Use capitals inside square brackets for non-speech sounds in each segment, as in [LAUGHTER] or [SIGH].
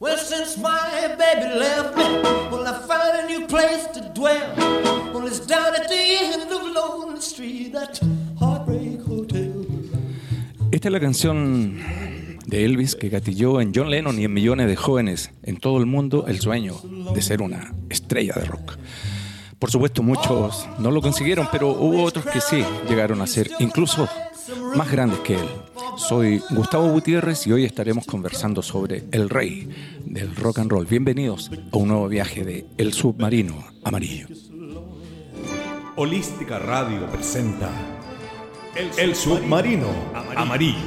Well, since my baby left me, well, I found a new place to dwell. Well, it's down at the end of Lonely Street, that Heartbreak Hotel. Esta es la canción de Elvis que gatilló en John Lennon y en millones de jóvenes en todo el mundo el sueño de ser una estrella de rock. Por supuesto, muchos no lo consiguieron, pero hubo otros que sí llegaron a ser incluso más grandes que él. Soy Gustavo Gutiérrez y hoy estaremos conversando sobre el rey del rock and roll. Bienvenidos a un nuevo viaje de El Submarino Amarillo. Holística Radio presenta El, Submarino Amarillo.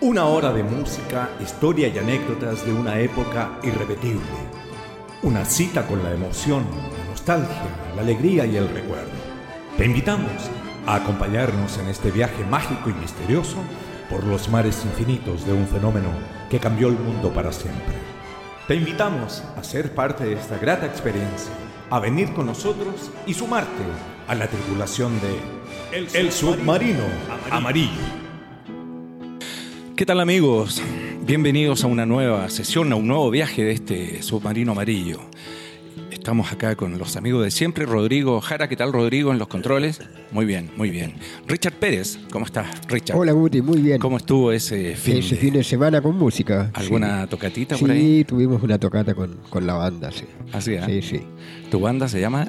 Una hora de música, historia y anécdotas de una época irrepetible. Una cita con la emoción, la nostalgia, la alegría y el recuerdo. Te invitamos a acompañarnos en este viaje mágico y misterioso por los mares infinitos de un fenómeno que cambió el mundo para siempre. Te invitamos a ser parte de esta grata experiencia, a venir con nosotros y sumarte a la tripulación de El, Submarino Amarillo. ¿Qué tal amigos? Bienvenidos a una nueva sesión, a un nuevo viaje de este submarino amarillo. Estamos acá con los amigos de siempre, Rodrigo Jara, ¿qué tal Rodrigo en los controles? Muy bien, muy bien. Richard Pérez, ¿cómo estás Richard? Hola Guti, muy bien. ¿Cómo estuvo ese fin, Ese de- fin de semana con música. ¿Alguna Sí. tocatita Sí, por ahí? tuvimos una tocata con, con la banda, sí. Así, ¿eh? Sí, sí. Tu banda se llama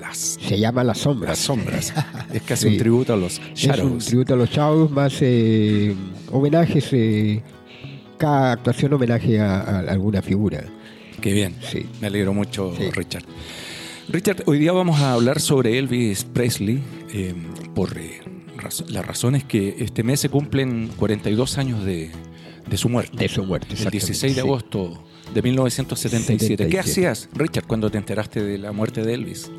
Las, Se llama Las Sombras. Las Sombras. [LAUGHS] es casi Sí. un tributo a los Es un Shadows. tributo a los Shadows, más eh, homenajes, eh, cada actuación homenaje a, a alguna figura. Qué bien. Sí. Me alegro mucho, Sí. Richard. Richard, hoy día vamos a hablar sobre Elvis Presley eh, por eh, raz- las razones que este mes se cumplen 42 años de, de su muerte. De su muerte, El exactamente, 16 de sí. agosto de 1977. ¿Qué 77. hacías, Richard, cuando te enteraste de la muerte de Elvis?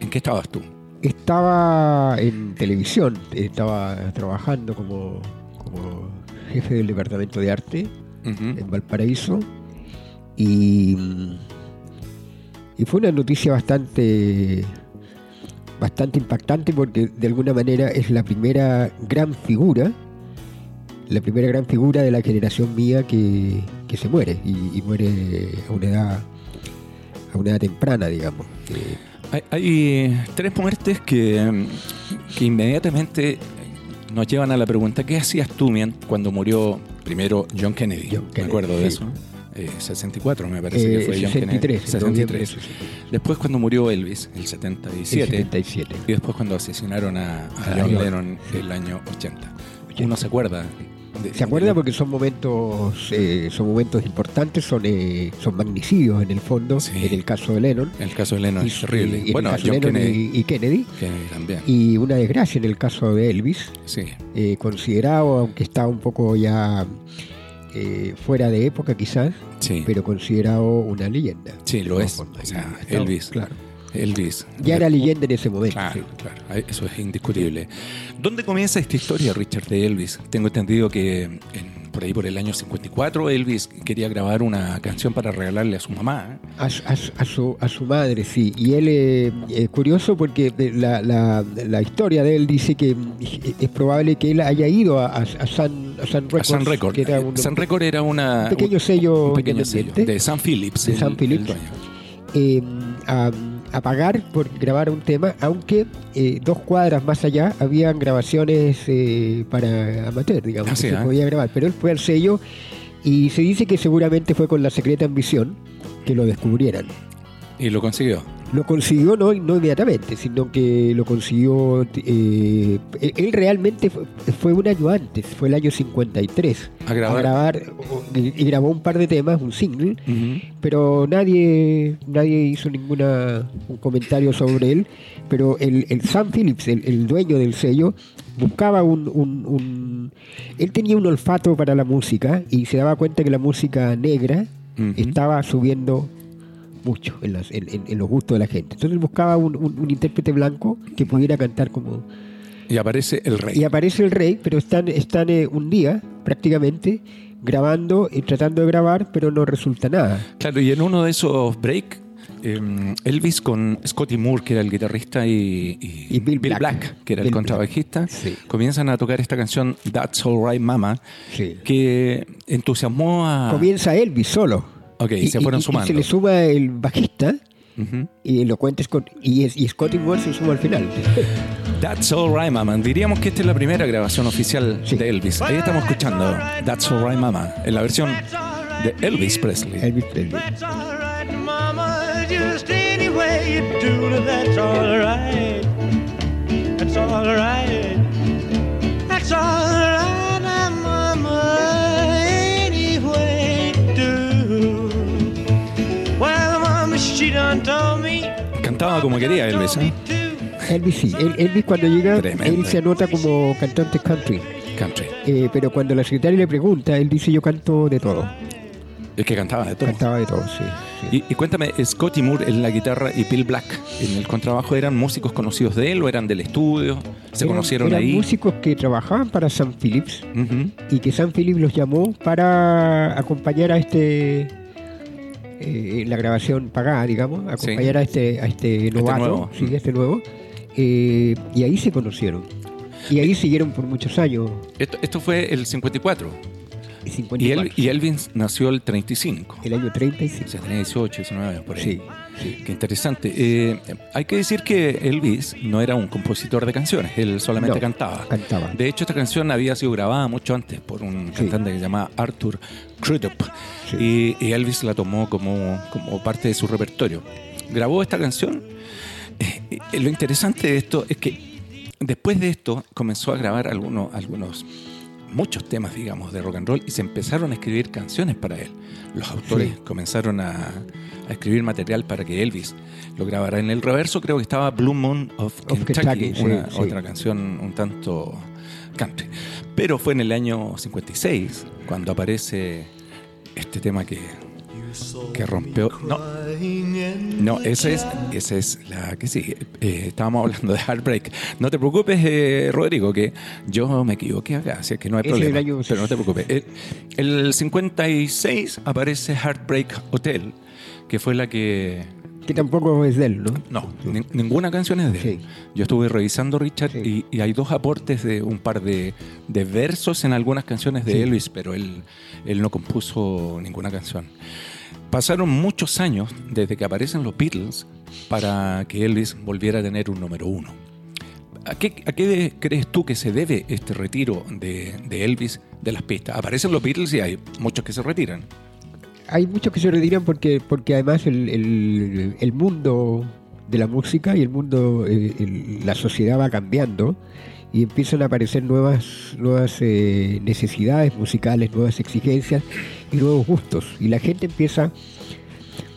¿En qué estabas tú? Estaba en televisión, estaba trabajando como, como jefe del departamento de arte en Valparaíso y, y fue una noticia bastante bastante impactante porque de alguna manera es la primera gran figura la primera gran figura de la generación mía que, que se muere y, y muere a una edad a una edad temprana digamos Eh, Hay, hay tres muertes que, mm, que inmediatamente eh, nos llevan a la pregunta, ¿qué hacías tú mien- cuando murió primero John Kennedy? John me acuerdo de sí. eso. Eh, 64 me parece eh, que fue John 63 Kennedy. en noviembre de 63. 63. Después cuando murió Elvis, el El 77. 77 Y después cuando asesinaron a, John John. Lennon el año 80. Uno se acuerda. de- ¿Se acuerda? de- Porque son momentos, eh, son momentos importantes, son, eh, son magnicidios en el fondo, Sí. en el caso de Lennon. El caso de Lennon es y- terrible. y en bueno, el caso John Kennedy, y, y Kennedy. Kennedy también. Y una desgracia en el caso de Elvis, sí. considerado, aunque está un poco ya eh, fuera de época quizás, Sí. pero considerado una leyenda. Sí, lo es. O sea, Elvis. Claro. Elvis. Ya era leyenda en ese momento. Claro, sí. claro, eso es indiscutible. ¿Dónde comienza esta historia, Richard, de Elvis? Tengo entendido que en- por ahí por el año 54 Elvis quería grabar una canción para regalarle a su mamá. ¿eh? A, su- a su- a su, a su madre, sí. Y él eh, es curioso porque la, la- la historia de él dice que mm, es probable que él haya ido a, Sun A Records. Sun Record. que era un, Sun Record era una, un pequeño sello un pequeño sello de Sam Phillips. De el- el Phillips. dueño. eh, a, a pagar por grabar un tema, aunque eh, dos cuadras más allá habían grabaciones eh, para amateur, digamos, Ah, que sí, se ¿eh? podía grabar. Pero él fue al sello y se dice que seguramente fue con la secreta ambición que lo descubrieran. Y lo consiguió. Lo consiguió no, no inmediatamente, sino que lo consiguió. eh, él realmente fue, un año antes, fue el año 53. A grabar. A grabar y, grabó un par de temas, un single, pero nadie nadie hizo ninguna un comentario sobre él. Pero el, el Sam Phillips, el, el dueño del sello, buscaba un, un- un- Él tenía un olfato para la música y se daba cuenta que la música negra estaba subiendo mucho en, las- en- en- en los gustos de la gente. Entonces buscaba un, un- un intérprete blanco que pudiera cantar como... Y aparece el rey. Y aparece el rey, pero están, están eh, un día prácticamente grabando y tratando de grabar, pero no resulta nada. Claro, y en uno de esos break eh, Elvis con Scotty Moore, que era el guitarrista, y, y Y Bill Black. Black. que era Bill el contrabajista, Sí. comienzan a tocar esta canción That's All Right Mama, Sí. que entusiasmó a... Comienza Elvis solo. Ok, se fueron sumando. se le suma el bajista y lo cuenta Scott, y, es- y Scotty Moore se suma al final. [LAUGHS] That's All Right Mama. Diríamos que esta es la primera grabación oficial Sí. de Elvis. Ahí estamos escuchando That's All Right Mama, en la versión de Elvis Presley. Elvis Presley. That's all Cantaba como quería Elvis, ¿eh? Elvis sí. El- Elvis cuando llega, Tremendo. él se anota como cantante country. Country. Eh, pero cuando la secretaria le pregunta, él dice yo canto de todo. Es que cantaba de todo. Cantaba de todo, sí. sí. Y, y cuéntame, Scotty Moore en la guitarra y Bill Black en el contrabajo, ¿eran músicos conocidos de él o eran del estudio? ¿Se Eran- conocieron eran ahí? músicos que trabajaban para Sam Phillips y que Sam Phillips los llamó para acompañar a este eh, la grabación pagada, digamos, acompañar a este a este novato, nuevo. sí, este nuevo, eh, y ahí se conocieron. Y ahí siguieron por muchos años. Esto, esto fue el 54. Y Y, 54, él, y Elvis nació el 35. el año 35. O sea, tenía 18, 19 años por ahí. Sí, sí. Qué interesante. Eh, hay que decir que Elvis no era un compositor de canciones, él solamente No, cantaba. cantaba. De hecho, esta canción había sido grabada mucho antes por un cantante que se llamaba Arthur Crudup Sí. y, y Elvis la tomó como, como parte de su repertorio. Grabó esta canción. Eh, eh, lo interesante de esto es que después de esto comenzó a grabar algunos, algunos muchos temas, digamos, de rock and roll y se empezaron a escribir canciones para él. Los autores Sí. comenzaron a, a escribir material para que Elvis lo grabara. En el reverso creo que estaba Blue Moon of Of Kentucky, Kentucky, sí, una, sí. otra canción un tanto country. Pero fue en el año 56 cuando aparece este tema que, que rompió... No, no, esa es, esa es la que sigue. Eh, estábamos hablando de Heartbreak. No te preocupes, eh, Rodrigo, que yo me equivoqué acá, así que no hay es problema. Pero no te preocupes. El, el 56 aparece Heartbreak Hotel, que fue la que... Que tampoco es de él, ¿no? No, ni- ninguna canción es de él. Sí. Yo estuve revisando, Richard, Sí. y, y hay dos aportes de un par de, de versos en algunas canciones de Sí. Elvis, pero él, él no compuso ninguna canción. Pasaron muchos años desde que aparecen los Beatles para que Elvis volviera a tener un número uno. ¿A qué, crees tú que se debe este retiro de, Elvis de las pistas? Aparecen los Beatles y hay muchos que se retiran. Hay muchos que se retiran porque, porque además el, mundo de la música y el mundo, eh, la sociedad va cambiando y empiezan a aparecer nuevas, nuevas eh, necesidades musicales, nuevas exigencias y nuevos gustos. Y la gente empieza,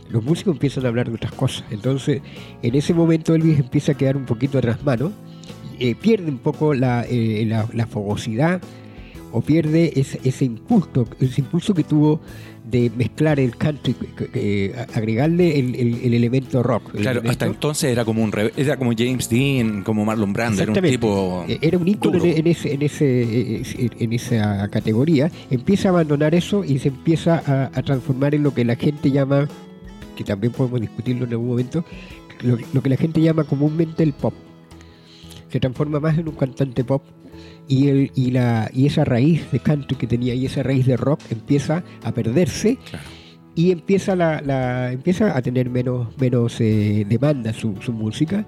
los músicos empiezan a hablar de otras cosas. Entonces, en ese momento Elvis empieza a quedar un poquito atrás mano, eh, pierde un poco la, eh, la- la fogosidad o pierde ese, ese impulso, ese impulso que tuvo de mezclar el country, que- a- agregarle el, el- el elemento rock. el Claro, elemento- hasta entonces era como un era como James Dean, como Marlon Brando, era un tipo Eh, Era un ícono en, en ese, en, ese, eh, en esa categoría. Empieza a abandonar eso y se empieza a, a transformar en lo que la gente llama, que también podemos discutirlo en algún momento, lo, lo que la gente llama comúnmente el pop. Se transforma más en un cantante pop y, el, y, la, y esa raíz de country que tenía y esa raíz de rock empieza a perderse Claro. y empieza, la, la- empieza a tener menos, menos eh, demanda su, su música.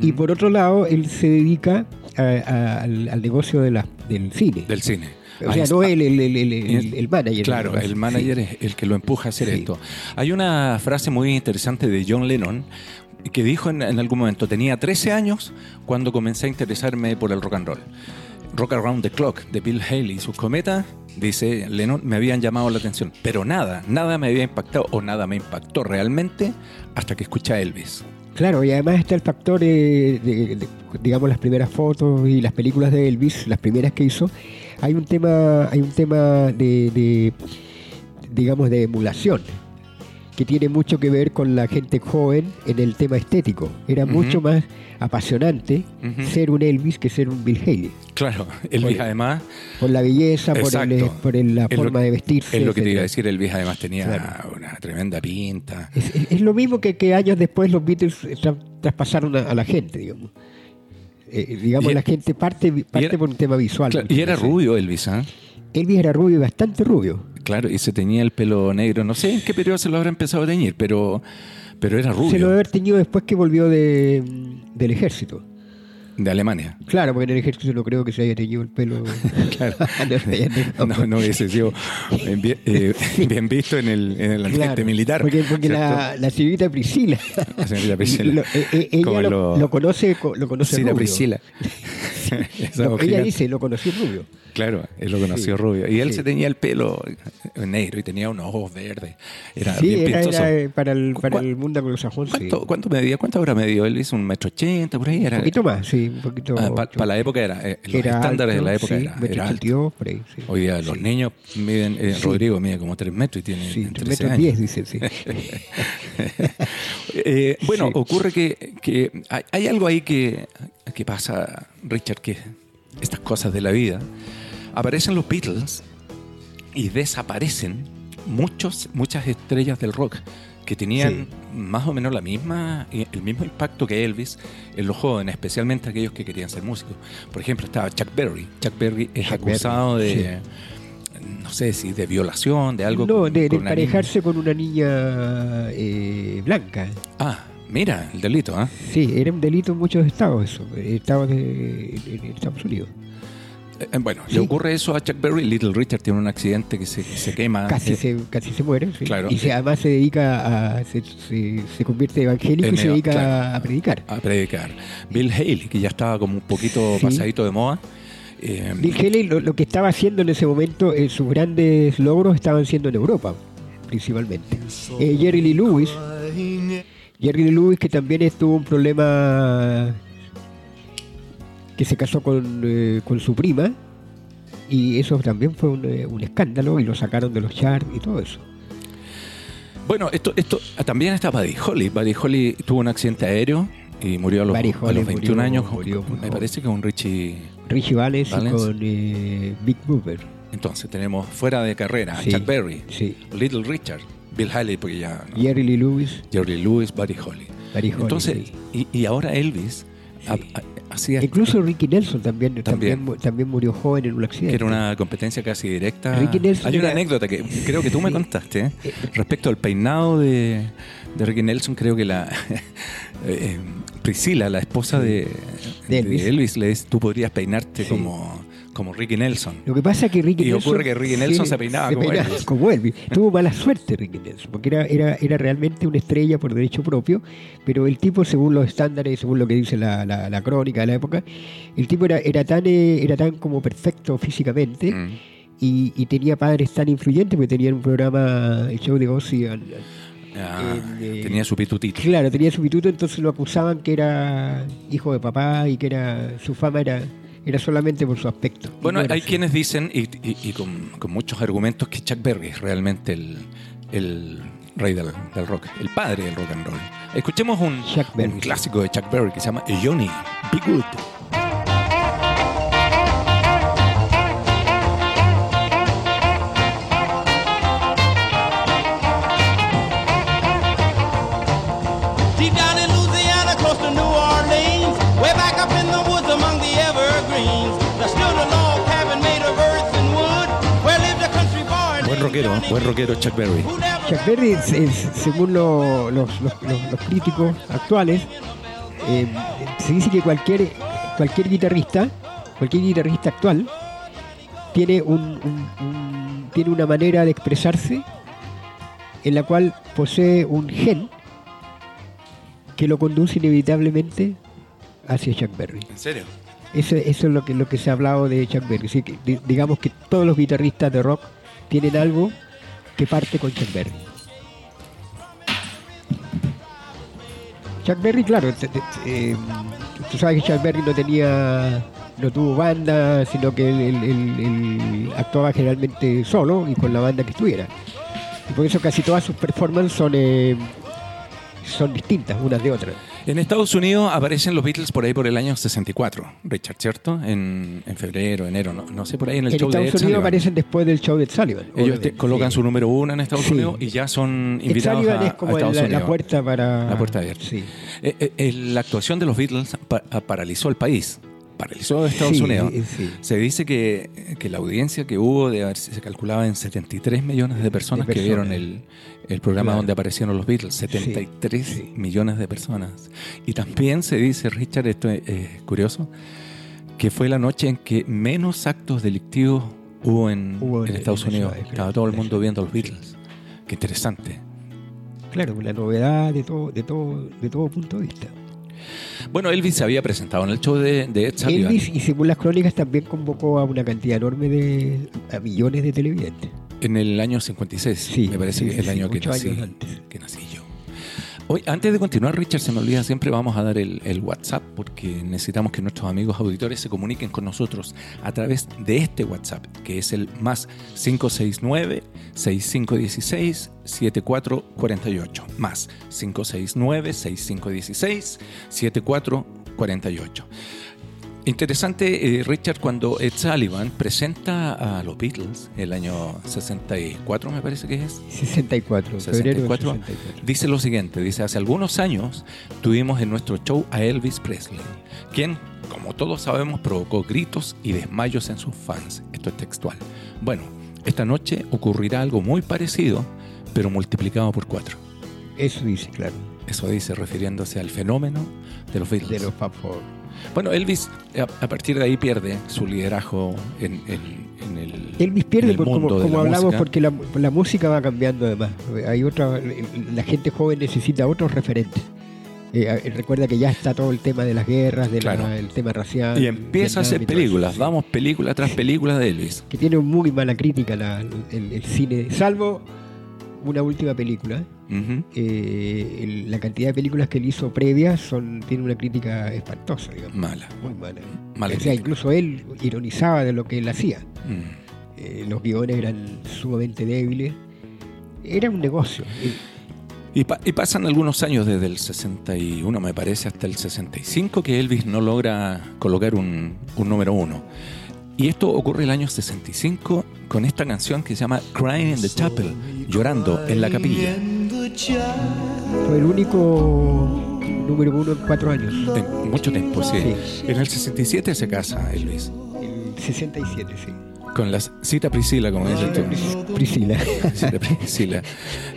Y por otro lado, él se dedica a- a- al, al negocio de la, del cine. del cine. o sea, no él, el, el, el, el- manager. Claro, el manager es el que lo empuja a hacer Sí. esto. Hay una frase muy interesante de John Lennon que dijo en, en algún momento, tenía 13 años cuando comencé a interesarme por el rock and roll. Rock Around the Clock de Bill Haley y sus cometas, dice Lennon, me habían llamado la atención, pero nada, nada me había impactado o nada me impactó realmente hasta que escuché a Elvis. Claro, y además está el factor, de, de- digamos, las primeras fotos y las películas de Elvis, las primeras que hizo. Hay un tema, hay un tema de, de, digamos, de emulación. Que tiene mucho que ver con la gente joven en el tema estético. Era mucho más apasionante ser un Elvis que ser un Bill Haley. Claro, Elvis Por- además, Por la belleza, por, el- por el- la lo- forma de vestirse. es lo que te iba a decir, Elvis además tenía Claro. una tremenda pinta. Es, es- es lo mismo que, que años después los Beatles eh, tra- traspasaron a, a la gente, digamos. Eh, digamos, Y- la gente parte, parte era- por un tema visual. Claro, y era rubio Elvis, ¿ah? Elvis era rubio y bastante rubio. Claro, y se tenía el pelo negro. No sé en qué periodo se lo habrá empezado a teñir, pero, pero era rubio. Se lo debe haber tenido después que volvió de, del ejército. De Alemania. Claro, porque en el ejército no creo que se haya teñido el pelo. [LAUGHS] Claro. [LAUGHS] No No, hubiese sido [LAUGHS] bien, eh, bien visto en el, en el ambiente Claro, militar. Porque, porque la, la señorita Priscila. La señorita Priscila. lo- eh, eh, ella lo, lo- lo conoce, co- lo conoce. Priscila. Ella dice, lo conocí rubio. Claro, él lo conoció Sí. rubio. Y él Sí. se tenía el pelo negro y tenía unos ojos verdes. Era sí, bien era, para el, para ¿Cuán- el mundo anglosajón. ¿Cuánto, ¿Cuánto medía? ¿Cuánto habrá medido Elvis? ¿Un metro ochenta por ahí? Era, Un poquito más, sí, un poquito. Para la época era, eh, los Era estándares de la época era, metro alto. 82, por ahí. Hoy día los niños miden, eh. Rodrigo mide como 3 metros y tiene Sí, entre 3 13 metros años. 10, dicen, sí. [LAUGHS] Eh, bueno, ocurre que, que hay, hay algo ahí que, que pasa, Richard, que estas cosas de la vida, aparecen los Beatles y desaparecen muchos, muchas estrellas del rock que tenían más o menos la misma, el mismo impacto que Elvis en los jóvenes, especialmente aquellos que querían ser músicos. Por ejemplo, estaba Chuck Berry. Chuck Berry es Chuck acusado Berry, de, no sé si de violación, de algo. no, con- de, de con una niña. emparejarse con una niña eh, blanca. Ah, mira, el delito, ¿ah? Sí, era un delito en muchos estados eso, estados de, en Estados Unidos. Eh, Bueno, Sí. le ocurre eso a Chuck Berry. Little Richard tiene un accidente que se, se quema. Casi eh, se, casi se muere, sí. claro. y se, además se dedica a, se, se, convierte evangélico En y se dedica claro. a predicar. a predicar. Bill Haley, que ya estaba como un poquito Sí. pasadito de moda. eh, Bill Haley lo, lo que estaba haciendo en ese momento, eh, sus grandes logros estaban siendo en Europa, principalmente. Jerry Lee Lewis, Jerry Lee Lewis que también tuvo un problema que se casó con, eh, con su prima y eso también fue un, eh, un escándalo y lo sacaron de los charts y todo eso. Bueno, esto, esto ah, también está Buddy Holly. Buddy Holly tuvo un accidente aéreo y murió a los, a los 21 murió- años. murió Me parece que un Richie. Richie Valens, y con eh, Big Booper. Entonces tenemos fuera de carrera a. Chuck Berry, Sí. Little Richard, Bill Haley, porque ya. no, Jerry Lee Lewis, Jerry Lewis, Buddy Holly. Buddy Holly, Entonces, sí. y, y ahora Elvis Incluso Ricky Nelson también, También. también. mu- también murió joven en un accidente. que era una competencia casi directa. Ricky Nelson Hay una era- anécdota que creo que tú me contaste ¿eh? respecto al peinado de, de Ricky Nelson. Creo que la [LAUGHS] eh, Priscila, la esposa de, De Elvis. de Elvis, le dice: Tú podrías peinarte Sí. como, como Ricky Nelson. Lo que pasa es que Ricky Y Nelson... ocurre que Ricky Nelson se peinaba como Elvis. como Elvis. Tuvo mala suerte Ricky Nelson, porque era, era, era realmente una estrella por derecho propio, pero el tipo, según los estándares, según lo que dice la, la- la crónica de la época, el tipo era, era, tan, eh, era tan como perfecto físicamente Mm. y, y tenía padres tan influyentes, porque tenían un programa, el show de Ozzy, al- al- Ah, Eh, tenía su pitutito. Claro, tenía su pituto, entonces lo acusaban que era hijo de papá y que era su fama era, era solamente por su aspecto. Bueno, no hay así. quienes dicen, y, y- y con, con muchos argumentos, que Chuck Berry es realmente el, el rey del, del rock, el padre del rock and roll. Escuchemos un, un clásico de Chuck Berry que se llama Johnny Be Good. Rockero, Johnny buen rockero Chuck Berry. Chuck Berry, es- es- según lo- los, los- los- los críticos actuales, eh, se dice que cualquier, cualquier guitarrista, cualquier guitarrista actual, tiene, un, un- un- tiene una manera de expresarse en la cual posee un gen que lo conduce inevitablemente hacia Chuck Berry. ¿En serio? Eso, eso es lo que, lo que se ha hablado de Chuck Berry. Que, digamos que todos los guitarristas de rock tienen algo que parte con Chuck Berry. Chuck Berry, claro, eh, tú sabes que Chuck Berry no tenía, no tuvo banda, sino que él, actuaba generalmente solo y con la banda que estuviera. Y por eso casi todas sus performances son, eh, son distintas unas de otras. En Estados Unidos aparecen los Beatles por ahí por el año 64, Richard, ¿cierto? En, en febrero, enero, no, no sé, por ahí en el En show de Ed Estados Unidos Sullivan. aparecen después del show de Ed Sullivan. Ellos te- colocan sí. su número uno en Estados Sí. Unidos y ya son Ed invitados Sullivan a, es como a Estados la, la Unidos. puerta para... La puerta abierta. Sí. Eh, eh, eh, la actuación de los Beatles pa- paralizó el país, paralizó a Estados Sí, Unidos. sí. Se dice que, que la audiencia que hubo de haber- se calculaba en 73 millones de personas, De que vieron personas. el, el programa Claro. donde aparecieron los Beatles. 73 sí. millones de personas. Y también se dice, Richard, esto es curioso, que fue la noche en que menos actos delictivos hubo en, Hubo en Estados en la Unidos. Estaba todo el la mundo viendo los Beatles. Qué interesante. Claro, una novedad de todo, de todo, de todo punto de vista. Bueno, Elvis se había presentado en el show de, de Ed Sullivan. Elvis, y según las crónicas, también convocó a una cantidad enorme de. a millones de televidentes. En el año 56, Sí, me parece sí, que es el sí, año que nací, que nací yo. Antes de continuar, Richard, se me olvida, siempre vamos a dar el, el WhatsApp porque necesitamos que nuestros amigos auditores se comuniquen con nosotros a través de este WhatsApp, que es el más 569-6516-7448. Más 569-6516-7448. Interesante, eh, Richard, cuando Ed Sullivan presenta a los Beatles el año 64, me parece que es, 64, febrero del 64, 64. dice lo siguiente, dice, hace algunos años tuvimos en nuestro show a Elvis Presley, quien, como todos sabemos, provocó gritos y desmayos en sus fans. Esto es textual. Bueno, esta noche ocurrirá algo muy parecido, pero multiplicado por cuatro. Eso dice, claro. Eso dice refiriéndose al fenómeno de los Beatles. De los Fab Four. Bueno, Elvis a, partir de ahí pierde su liderazgo en, en- en el Elvis en pierde, el por- como, mundo de como la hablamos, música. porque la, la música va cambiando además. Hay otra, la gente joven necesita otros referentes. Eh, recuerda que ya está todo el tema de las guerras, del Claro. tema racial. Y empieza a hacer películas, vamos película tras película de Elvis. que tiene muy mala crítica la- el, el cine, salvo una última película. Eh, la cantidad de películas que él hizo previas son tiene una crítica espantosa, digamos, Mala. muy mala. Mala o sea, incluso él ironizaba de lo que él hacía. Mm. Eh, los guiones eran sumamente débiles. Era un negocio. Y, pa- y pasan algunos años desde el 61, me parece, hasta el 65, que Elvis no logra colocar un, un número uno. Y esto ocurre el año 65 con esta canción que se llama Crying in the Chapel, llorando en la capilla. Fue el único número uno en cuatro años. Mucho tiempo, sí. Sí. En el 67 se casa Elvis. El 67, sí. Con la cita Priscila, como dices tú. Pris- Priscila. Cita Priscila.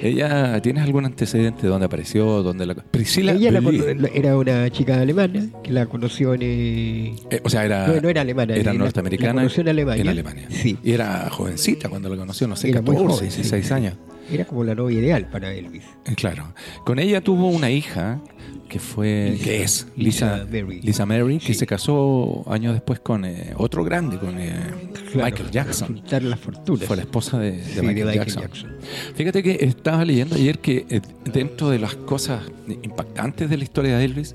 ¿Ella tienes algún antecedente de dónde apareció? Dónde la... Priscila Ella la era una chica alemana que la conoció en. eh, Eh, o sea, era, no, no era alemana. era la- norteamericana. La conoció en Alemania. En Alemania. Sí. Y era jovencita cuando la conoció, no sé, Era muy 14, joven, sí. 16 años. Era como la novia ideal para Elvis. Eh, Claro. Con ella tuvo una hija que fue, Lisa- que es Lisa Lisa, Mary. Lisa Mary, que se casó años después con eh, otro grande, con eh, Claro, Michael Jackson. Las fortunas. Fue la esposa de, de Sí, Michael, de Jackson. Fíjate que estaba leyendo ayer que eh, dentro de las cosas impactantes de la historia de Elvis,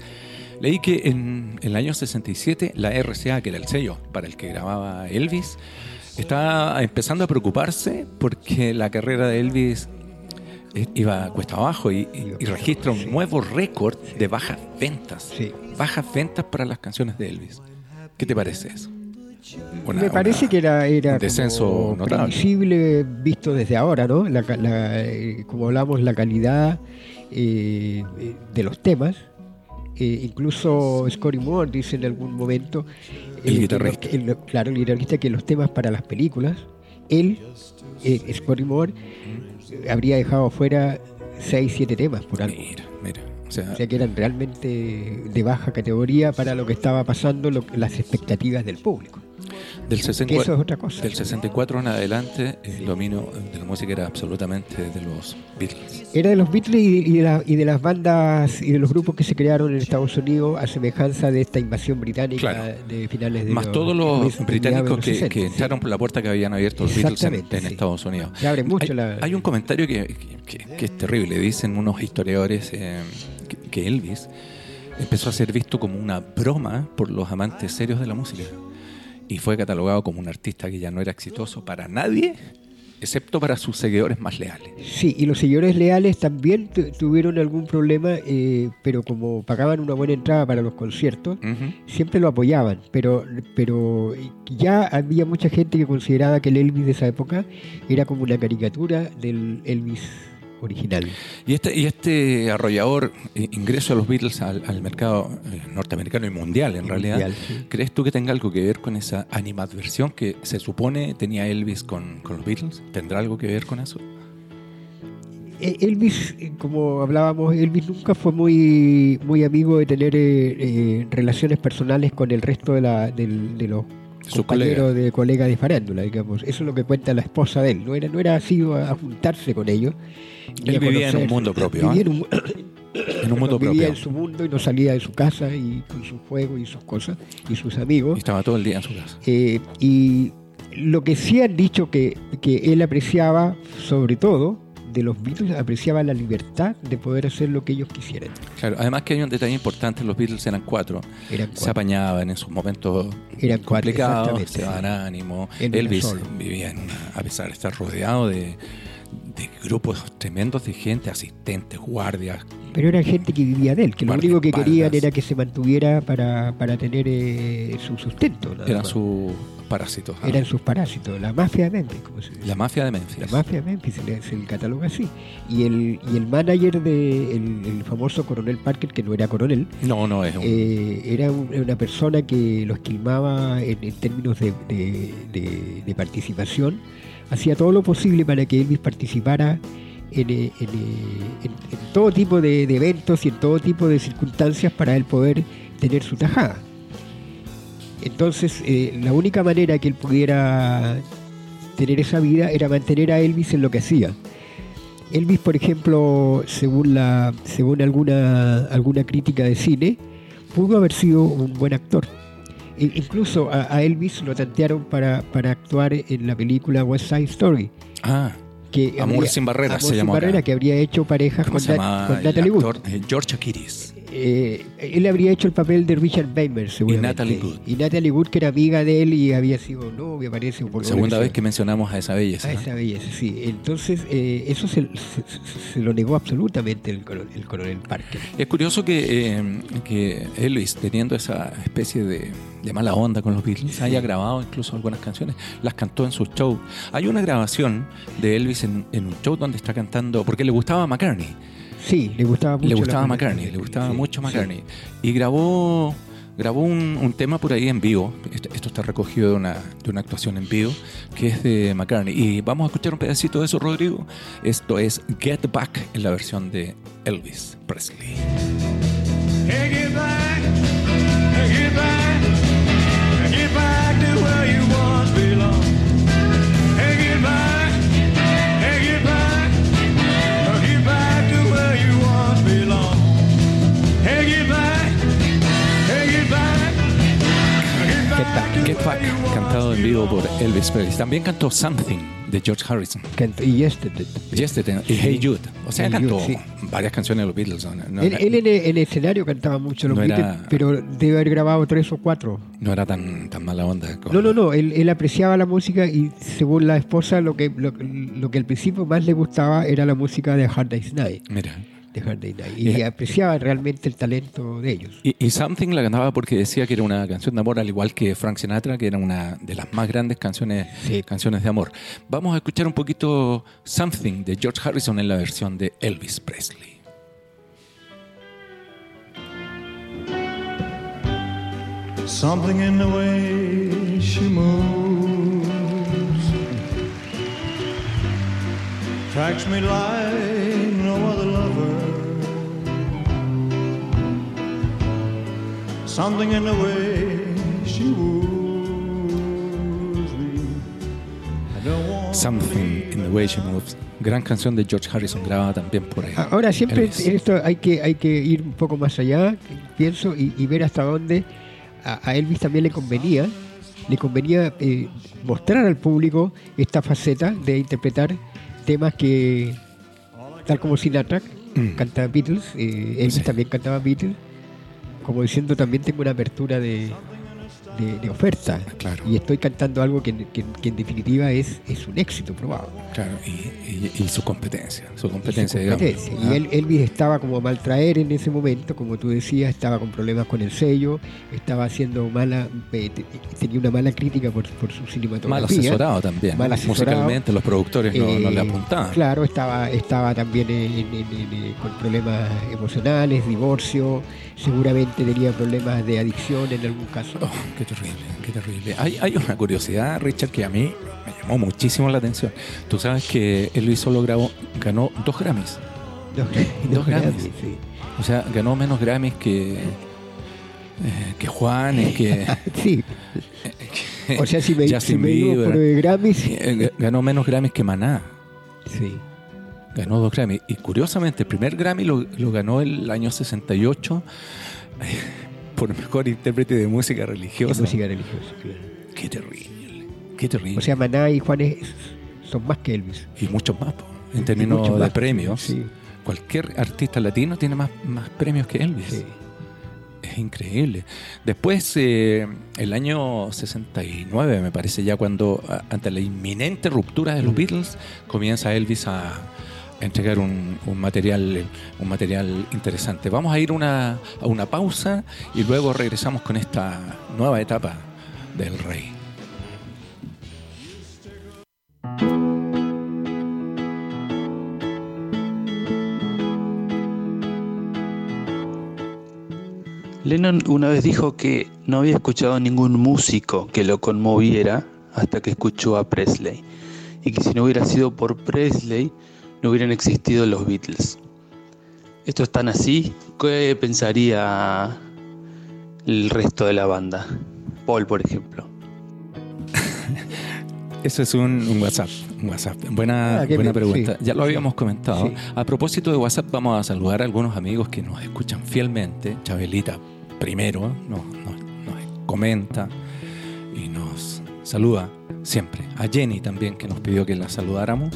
leí que en, en el año 67 la RCA, que era el sello para el que grababa Elvis, estaba empezando a preocuparse porque la carrera de Elvis iba cuesta abajo y, y- y registra un nuevo récord de bajas ventas. Sí. Bajas ventas para las canciones de Elvis. ¿Qué te parece eso? Una- Me parece que era, era descenso notable. visto desde ahora, ¿no? La la, eh, como hablamos, la calidad eh, de los temas. Eh, incluso Scotty Moore dice en algún momento, El guitarrista. lo- que claro, el guitarrista, que los temas para las películas, él, eh, Scotty Moore, eh, habría dejado fuera 6, 7 temas por algo. Mira, mira. O sea, O sea que eran realmente de baja categoría para lo que estaba pasando, lo- las expectativas del público. Del, Que 64, eso es otra cosa. del 64 en adelante, el dominio de la música era absolutamente de los Beatles. Era de los Beatles y, y de la- y de las bandas y de los grupos que se crearon en Estados Unidos a semejanza de esta invasión británica Claro. de finales de Más los- todos los británicos los que, 60, que sí. entraron por la puerta que habían abierto los Beatles en, Exactamente, en sí. Estados Unidos. Se abre mucho hay, la- hay un comentario que, que- que es terrible. Dicen unos historiadores eh, que Elvis empezó a ser visto como una broma por los amantes serios de la música. Y fue catalogado como un artista que ya no era exitoso para nadie excepto para sus seguidores más leales. Sí, y los seguidores leales también tu- tuvieron algún problema, eh, pero como pagaban una buena entrada para los conciertos, siempre lo apoyaban, pero, pero ya había mucha gente que consideraba que el Elvis de esa época era como una caricatura del Elvis original. Y este, y este arrollador eh, ingreso a los Beatles al, al mercado eh, norteamericano y mundial, en realidad, Mundial, sí. ¿crees tú que tenga algo que ver con esa animadversión que se supone tenía Elvis con, con los Beatles? ¿Tendrá algo que ver con eso? Eh, Elvis, como hablábamos, Elvis nunca fue muy, muy amigo de tener eh, eh, relaciones personales con el resto de, la, del- de los Sus compañeros de colega de farándula, digamos. Eso es lo que cuenta la esposa de él. No era, no era así a, juntarse con ellos. Él vivía en un mundo propio, Vivía ¿ah? en un, [COUGHS] En un mundo vivía propio. en su mundo y no salía de su casa y con sus juegos y sus cosas y sus amigos. Y estaba todo el día en su casa. Eh, y lo que sí han dicho que, que él apreciaba, sobre todo, de los Beatles, apreciaba la libertad de poder hacer lo que ellos quisieran. Claro, además que hay un detalle importante, los Beatles eran cuatro. Eran Se cuatro. apañaban en sus momentos Eran cuatro, complicados, se daban ánimo. Él era Elvis solo. vivía en una, a pesar de estar rodeado de, de grupos tremendos de gente, asistentes, guardias. Pero era gente que vivía de él, que lo único que querían era que se mantuviera para, para tener eh, su sustento. más. sus parásitos. ¿ah? Eran sus parásitos, la mafia de Memphis, como se dice. La mafia de Memphis. La mafia de Memphis se se le cataloga así. Y el, y el manager de el, el famoso coronel Parker, que no era coronel, No, no, es un... eh, era un- una persona que lo esquilmaba en, en términos de, de- de- de participación. Hacía todo lo posible para que Elvis participara en, eh, en, eh, en- en todo tipo de, de eventos y en todo tipo de circunstancias para él poder tener su tajada. Entonces, eh, la única manera que él pudiera tener esa vida era mantener a Elvis en lo que hacía. Elvis, por ejemplo, según la según alguna alguna crítica de cine, pudo haber sido un buen actor. E- incluso a, a Elvis lo tantearon para, para actuar en la película West Side Story. Ah, Que Amor sin barreras Amor se llamó acá. barreras, que habría hecho parejas ¿cómo con, con Natalie Wood. Eh, George Akiris. Eh, él habría hecho el papel de Richard Beimer, seguramente. Natalie Wood. Y Natalie Wood, que era amiga de él y había sido novia, parece. por Segunda vez que mencionamos a esa belleza. A esa belleza, sí. Entonces, eh, eso se, se- se lo negó absolutamente el, coronel- el coronel Parker. Es curioso que, eh, que Elvis, teniendo esa especie de, de mala onda con los Beatles, haya grabado incluso algunas canciones, las cantó en sus shows. Hay una grabación de Elvis en, en un show donde está cantando, porque le gustaba McCartney, Sí, le gustaba mucho. le gustaba McCartney, le gustaba sí, mucho sí. McCartney. Y grabó grabó un, un tema por ahí en vivo, esto, esto está recogido de una, de una actuación en vivo, que es de McCartney. Y vamos a escuchar un pedacito de eso, Rodrigo. Esto es Get Back en la versión de Elvis Presley. Hey, get back, hey, get back Get Back, cantado en vivo por. Elvis Presley. También cantó Something de George Harrison. Cantó- y Yesterday. Yesterday y Hey Jude. O sea, Hey cantó Jude, sí. varias canciones de los Beatles. No, no él era, él en, el, en el escenario cantaba mucho los No era- Beatles, pero debe haber grabado tres o cuatro. no era tan, tan mala onda. con- No, no, no, él, él apreciaba la música y según la esposa lo que, lo, lo que al principio más le gustaba era la música de Hard Day's Night. Mira. De Hard Night. Y Y- apreciaba realmente el talento de ellos. Y, y Something la cantaba porque decía que era una canción de amor, al igual que Frank Sinatra, que era una de las más grandes canciones, Sí. canciones de amor. Vamos a escuchar un poquito Something de George Harrison en la versión de Elvis Presley. Something in the way she moves attracts me like Something in the way she woos me. I don't want Something in the Way She Moves. Gran canción de George Harrison, grabada también por él. Ahora siempre Elvis. en esto hay que, hay que ir un poco más allá, pienso, y, y ver hasta dónde a, a Elvis también le convenía, le convenía eh, mostrar al público esta faceta de interpretar temas que, tal como Sinatra, cantaba Beatles, eh, Elvis Sí. también cantaba Beatles, como diciendo también tengo una apertura de, de- de oferta. Claro. Y estoy cantando algo que, que- que en definitiva es, es un éxito probado. Claro, y, y- y su competencia, su competencia, Y su competencia. digamos. Y Ah, él- Elvis estaba como a maltraer en ese momento, como tú decías, estaba con problemas con el sello, estaba haciendo mala, eh, te- tenía una mala crítica por, por su cinematografía. mal asesorado también. Mal asesorado. Musicalmente los productores no, no le Eh, apuntaban. Claro, estaba, estaba también en- en- en- en- con problemas emocionales, divorcio, seguramente tenía problemas de adicción en algún caso. Oh, qué terrible, qué terrible. Hay, hay una curiosidad, Richard, que a mí me llamó muchísimo la atención. Tú sabes que Elvis solo grabó, ganó dos Grammys. Dos, Dos Grammys. sí. O sea, ganó menos Grammys que, eh, que Juanes, que [LAUGHS] Sí. O sea, si me, si me digo por Grammys, Eh, Ganó menos Grammys que Maná. sí. Ganó dos Grammys. Y curiosamente, el primer Grammy lo, lo ganó el año 68 eh, [LAUGHS] por mejor intérprete de música religiosa. música religiosa, claro. Qué terrible. Qué terrible. O sea, Maná y Juanes son más que Elvis. y muchos más, en términos de más. premios. Sí, Cualquier artista latino tiene más, más premios que Elvis. sí. Es increíble. Después, eh, el año 69, me parece, ya cuando ante la inminente ruptura de los Mm. Beatles, comienza Elvis a entregar un, material, un material interesante. Vamos a ir una, a una pausa y luego regresamos con esta nueva etapa del rey. Lennon una vez dijo que no había escuchado ningún músico que lo conmoviera hasta que escuchó a Presley y que si no hubiera sido por Presley no hubieran existido los Beatles. ¿Esto es tan así? ¿Qué pensaría el resto de la banda? Paul, por ejemplo. [LAUGHS] Eso es un, un WhatsApp. un WhatsApp. Buena, Ah, buena pregunta. sí. Ya lo habíamos comentado. Sí. A propósito de WhatsApp, vamos a saludar a algunos amigos que nos escuchan fielmente. Chabelita primero nos, nos- nos comenta y nos saluda siempre. A Jenny también, que nos pidió que la saludáramos.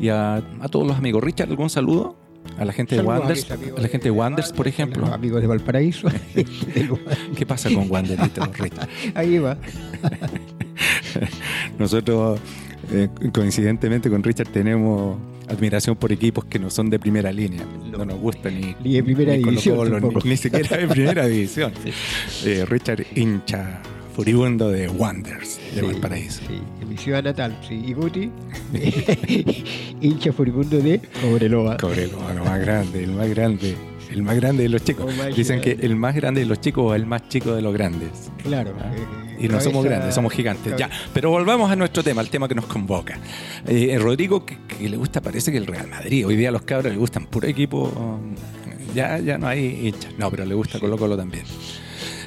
Y a, a todos los amigos. Richard, ¿algún saludo? A la gente de Saludos Wanders, a la gente de Wanders, por ejemplo. los amigos de Valparaíso. [LAUGHS] [LAUGHS] ¿Qué pasa con Wanderito, Richard? Ahí va. [LAUGHS] Nosotros, eh, coincidentemente con Richard, tenemos admiración por equipos que no son de primera línea. No, nos gusta ni, Ni de primera ni división ni siquiera de primera división. Eh, Richard, hincha furibundo de Wonders de Sí, Valparaíso. Sí, en mi ciudad natal, sí. Y Guti, [LAUGHS] hincha furibundo de Cobreloa. Cobreloa, lo más grande, el más grande. El más grande de los chicos. Dicen que el más grande de los chicos es el más chico de los grandes. Claro. Ah. eh, Y no somos grandes, somos gigantes. Ya, pero volvamos a nuestro tema, al tema que nos convoca. Eh, Rodrigo, que, que le gusta, parece que el Real Madrid. Hoy día a los cabros le gustan puro equipo. um, Ya, ya no hay hinchas. No, pero le gusta Colo Colo también.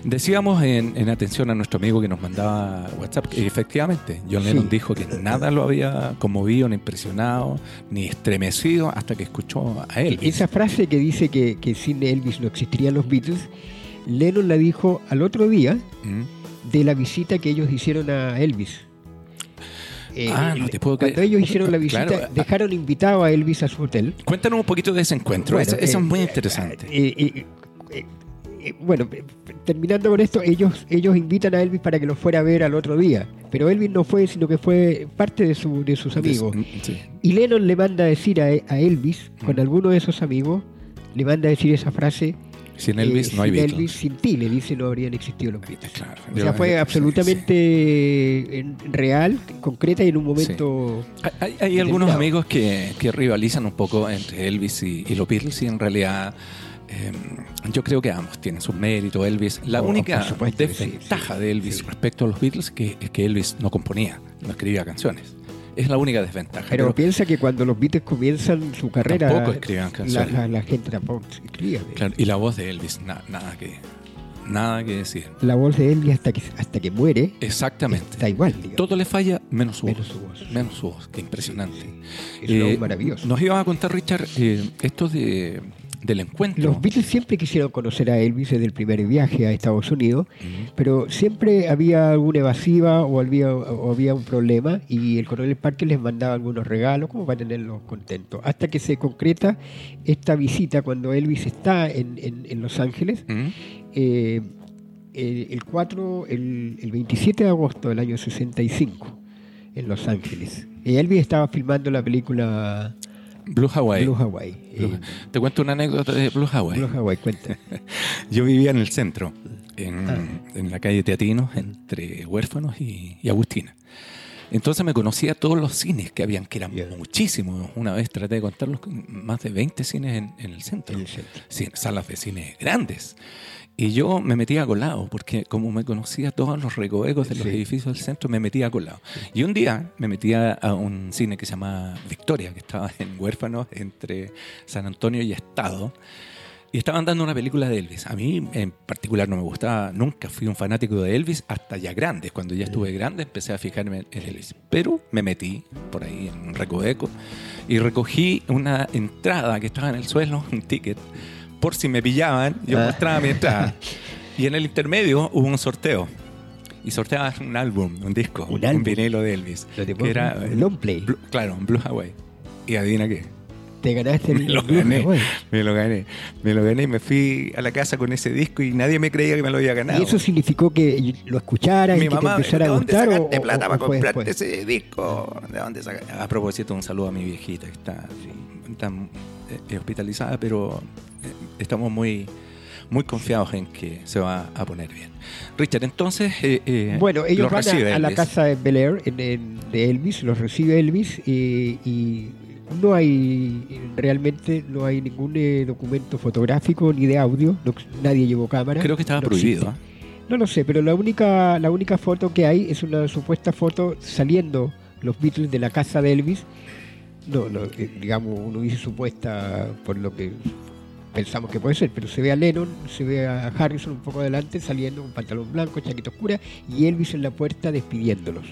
Decíamos en, en atención a nuestro amigo que nos mandaba WhatsApp que efectivamente John Lennon Sí. dijo que nada lo había conmovido, ni impresionado, ni estremecido hasta que escuchó a él. Esa frase que dice que, que sin Elvis no existirían los Beatles, Lennon la dijo al otro día ¿Mm? de la visita que ellos hicieron a Elvis. Eh, Ah, no te puedo Cuando creer. ellos hicieron la [LAUGHS] visita, Claro. dejaron invitado a Elvis a su hotel. Cuéntanos un poquito de ese encuentro. Bueno, eso, eh, es muy interesante. Eh, eh, bueno, terminando con esto, ellos, ellos invitan a Elvis para que lo fuera a ver al otro día. Pero Elvis no fue, sino que fue parte de, su, de sus amigos. Sí. Y Lennon le manda a decir a, a Elvis, con Mm. alguno de esos amigos, le manda a decir esa frase. Sin Elvis eh, no hay sin Beatles. Elvis, sin ti, le dice, no habrían existido los Beatles. Claro. O sea, fue Sí, absolutamente eh, real, concreta y en un momento... Hay, hay- hay algunos amigos que, que rivalizan un poco entre Elvis y, y los Beatles y en realidad eh, yo creo que ambos tienen sus méritos. Elvis, la Oh, única supuesto sí, desventaja sí, de Elvis sí. respecto a los Beatles que, es que Elvis no componía, no escribía canciones. Es la única desventaja. Pero, Pero, piensa que cuando los Beatles comienzan su carrera, Tampoco escribían canciones. la- la gente tampoco escribía. claro, y la voz de Elvis, na- nada que nada que decir. La voz de Elvis hasta que, hasta que muere Exactamente. está igual. digamos. Todo le falla menos su Menos voz. su voz. Menos su voz, qué impresionante. Es una Eh, voz maravillosa. Nos iba a contar, Richard, eh, esto de, del encuentro. Los Beatles siempre quisieron conocer a Elvis desde el primer viaje a Estados Unidos, pero siempre había alguna evasiva o había, o había un problema y el coronel Parker les mandaba algunos regalos como para tenerlos contentos. Hasta que se concreta esta visita cuando Elvis está en, en- en Los Ángeles eh, eh, el 4, el, el 27 de agosto del año 65 en Los Ángeles. Y Elvis estaba filmando la película Blue Hawaii. Blue Hawaii. Blue- Eh, Te cuento una anécdota de Blue Hawaii. Blue Hawaii, cuenta. [LAUGHS] Yo vivía en el centro, en, Ah. en la calle Teatino, entre Huérfanos y, y Agustina. Entonces me conocía todos los cines que habían, que eran Ya. muchísimos. Una vez traté de contarlos, más de 20 cines en, en el centro. En el centro. Sí, salas de cine grandes. Y yo me metía colado, porque como me conocía todos los recovecos de los Sí. edificios del centro, me metía colado. Y un día me metía a un cine que se llama Victoria, que estaba en Huérfanos, entre San Antonio y Estado. Y estaban dando una película de Elvis. A mí en particular no me gustaba, nunca fui un fanático de Elvis hasta ya grande. Cuando ya estuve grande empecé a fijarme en Elvis. Pero me metí por ahí en un recoveco y recogí una entrada que estaba en el suelo, [LAUGHS] un ticket. Por si me pillaban, yo Ah. mostraba mi entrada. [LAUGHS] Y en el intermedio hubo un sorteo. Y sorteaban un álbum, un disco, Un álbum. vinilo de Elvis. Que era un long play. Blue- claro, un Blue Hawaii. Y adivina qué. Te ganaste el Me lo gané, me lo gané, me lo gané y me fui a la casa con ese disco y nadie me creía que me lo había ganado. ¿Y eso significó que lo escucharas y que mamá, te empezara ¿de a dónde gustar? sacaste o- plata o para comprarte después? ese disco? ¿De dónde sacaste? A propósito, un saludo a mi viejita que está, está, eh, hospitalizada, pero eh, estamos muy, muy confiados en que se va a poner bien. Richard, entonces, eh, eh, Bueno, ellos lo van recibe a, a la casa de Bel Air en- en- de Elvis, los recibe Elvis eh, y no hay realmente no hay ningún eh, documento fotográfico ni de audio, no- nadie llevó cámara. Creo que estaba no prohibido. existe. No lo sé, pero la única la única foto que hay es una supuesta foto saliendo los Beatles de la casa de Elvis. No, no, eh, digamos, uno dice supuesta por lo que pensamos que puede ser, pero se ve a Lennon, se ve a Harrison un poco adelante saliendo con pantalón blanco, chaqueta oscura y Elvis en la puerta despidiéndolos.